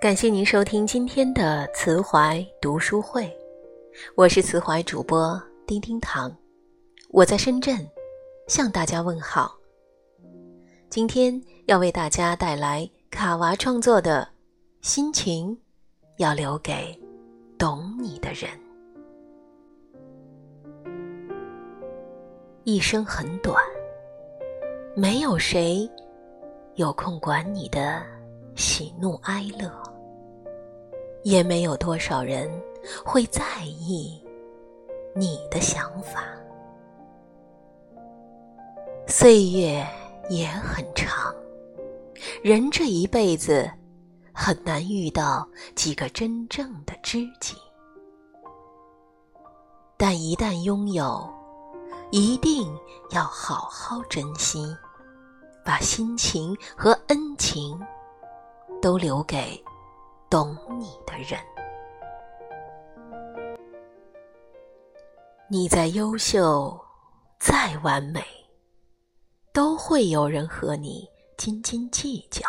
感谢您收听今天的慈怀读书会，我是慈怀主播丁丁糖，我在深圳向大家问好。今天要为大家带来卡娃创作的《心情要留给懂你的人》。一生很短，没有谁有空管你的喜怒哀乐，也没有多少人会在意你的想法。岁月也很长，人这一辈子很难遇到几个真正的知己，但一旦拥有。一定要好好珍惜，把心情和恩情都留给懂你的人。你再优秀，再完美，都会有人和你斤斤计较；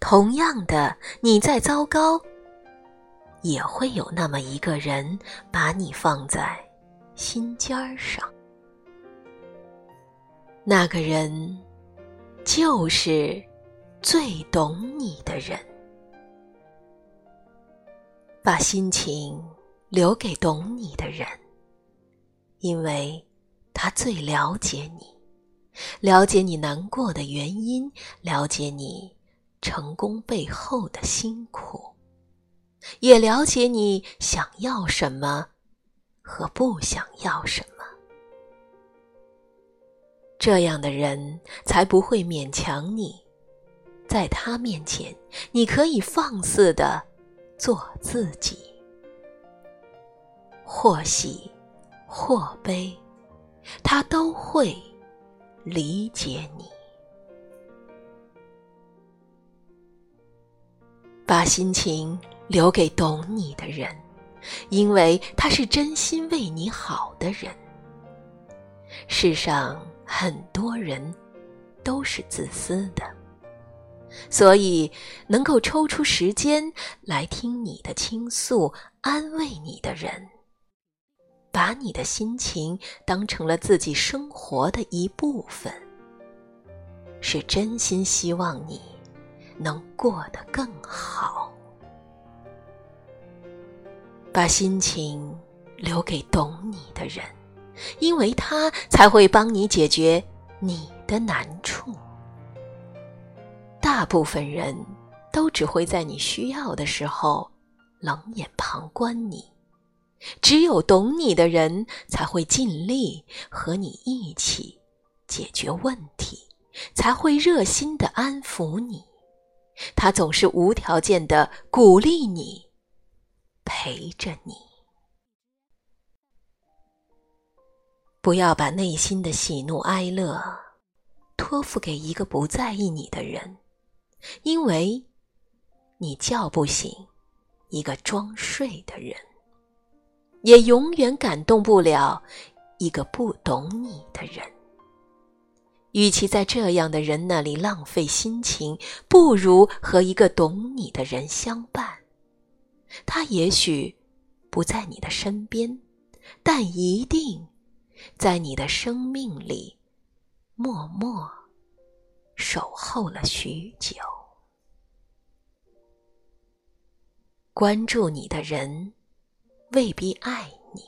同样的，你再糟糕，也会有那么一个人把你放在心尖儿上。那个人，就是最懂你的人。把心情留给懂你的人，因为他最了解你，了解你难过的原因，了解你成功背后的辛苦，也了解你想要什么和不想要什么。这样的人才不会勉强你，在他面前，你可以放肆的做自己，或喜或悲，他都会理解你。把心情留给懂你的人，因为他是真心为你好的人。世上。很多人都是自私的，所以能够抽出时间来听你的倾诉、安慰你的人，把你的心情当成了自己生活的一部分，是真心希望你能过得更好。把心情留给懂你的人。因为他才会帮你解决你的难处。大部分人都只会在你需要的时候冷眼旁观你，只有懂你的人才会尽力和你一起解决问题，才会热心的安抚你。他总是无条件的鼓励你，陪着你。不要把内心的喜怒哀乐托付给一个不在意你的人，因为你叫不醒一个装睡的人，也永远感动不了一个不懂你的人。与其在这样的人那里浪费心情，不如和一个懂你的人相伴。他也许不在你的身边，但一定。在你的生命里，默默守候了许久。关注你的人未必爱你，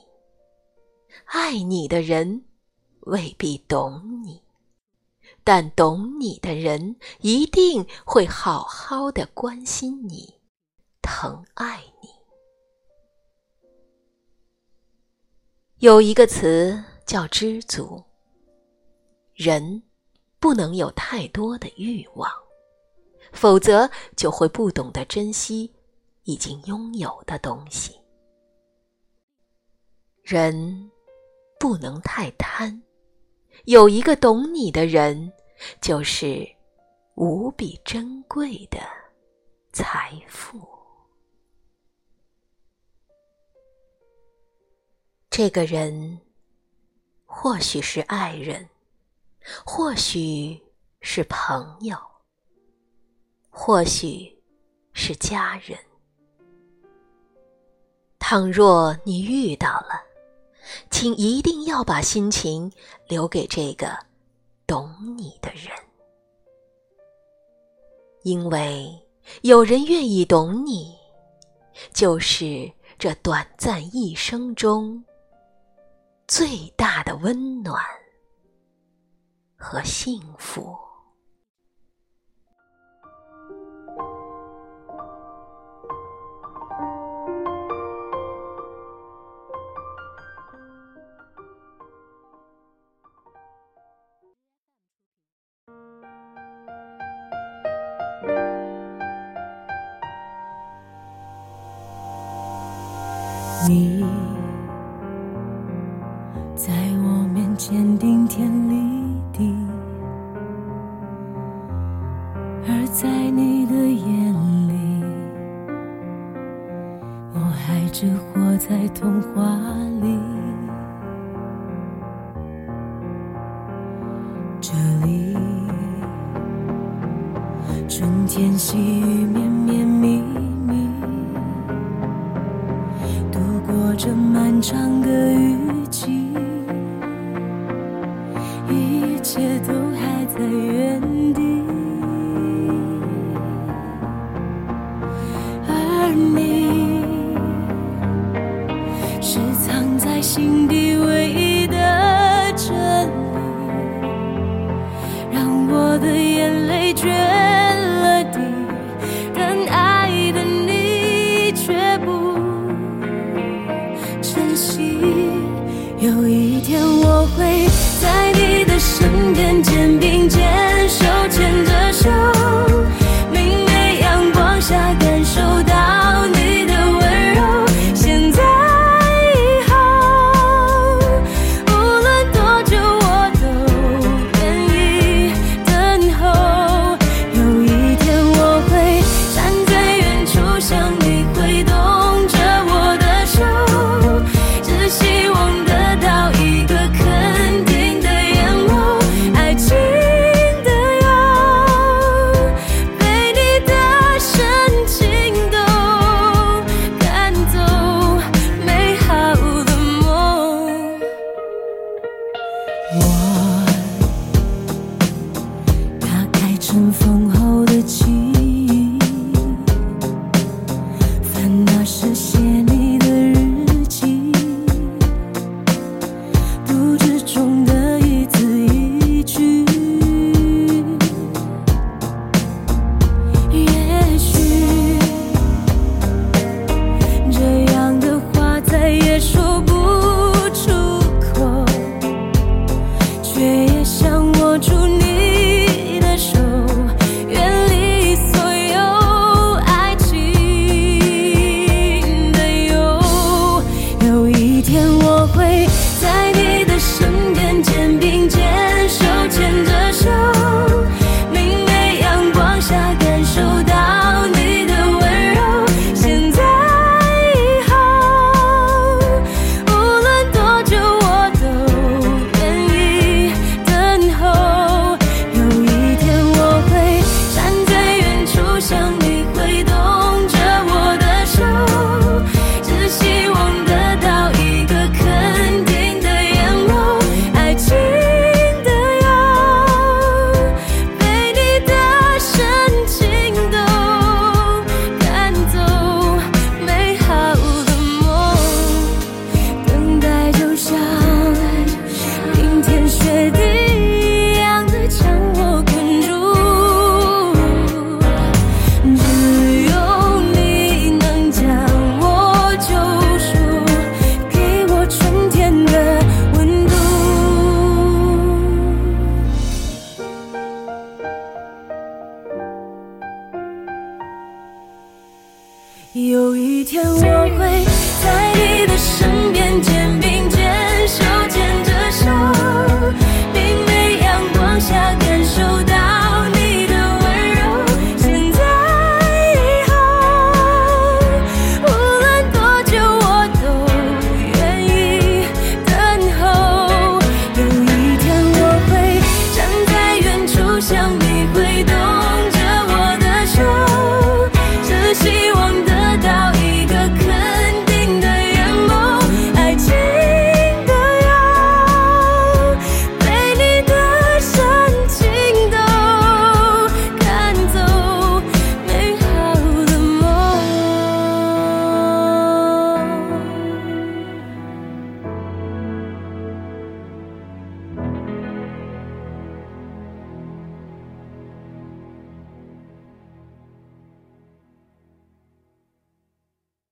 爱你的人未必懂你，但懂你的人一定会好好的关心你，疼爱你。有一个词。叫知足。人不能有太多的欲望，否则就会不懂得珍惜已经拥有的东西。人不能太贪，有一个懂你的人，就是无比珍贵的财富。这个人。或许是爱人，或许是朋友，或许是家人。倘若你遇到了，请一定要把心情留给这个懂你的人，因为有人愿意懂你，就是这短暂一生中最大的温暖和幸福。你童话里。这里，春天细雨绵绵密密，度过。这漫长的雨季，写你的日记读之中的一字一句。也许这样的话再也说不出口却也想握住你。有一天我会。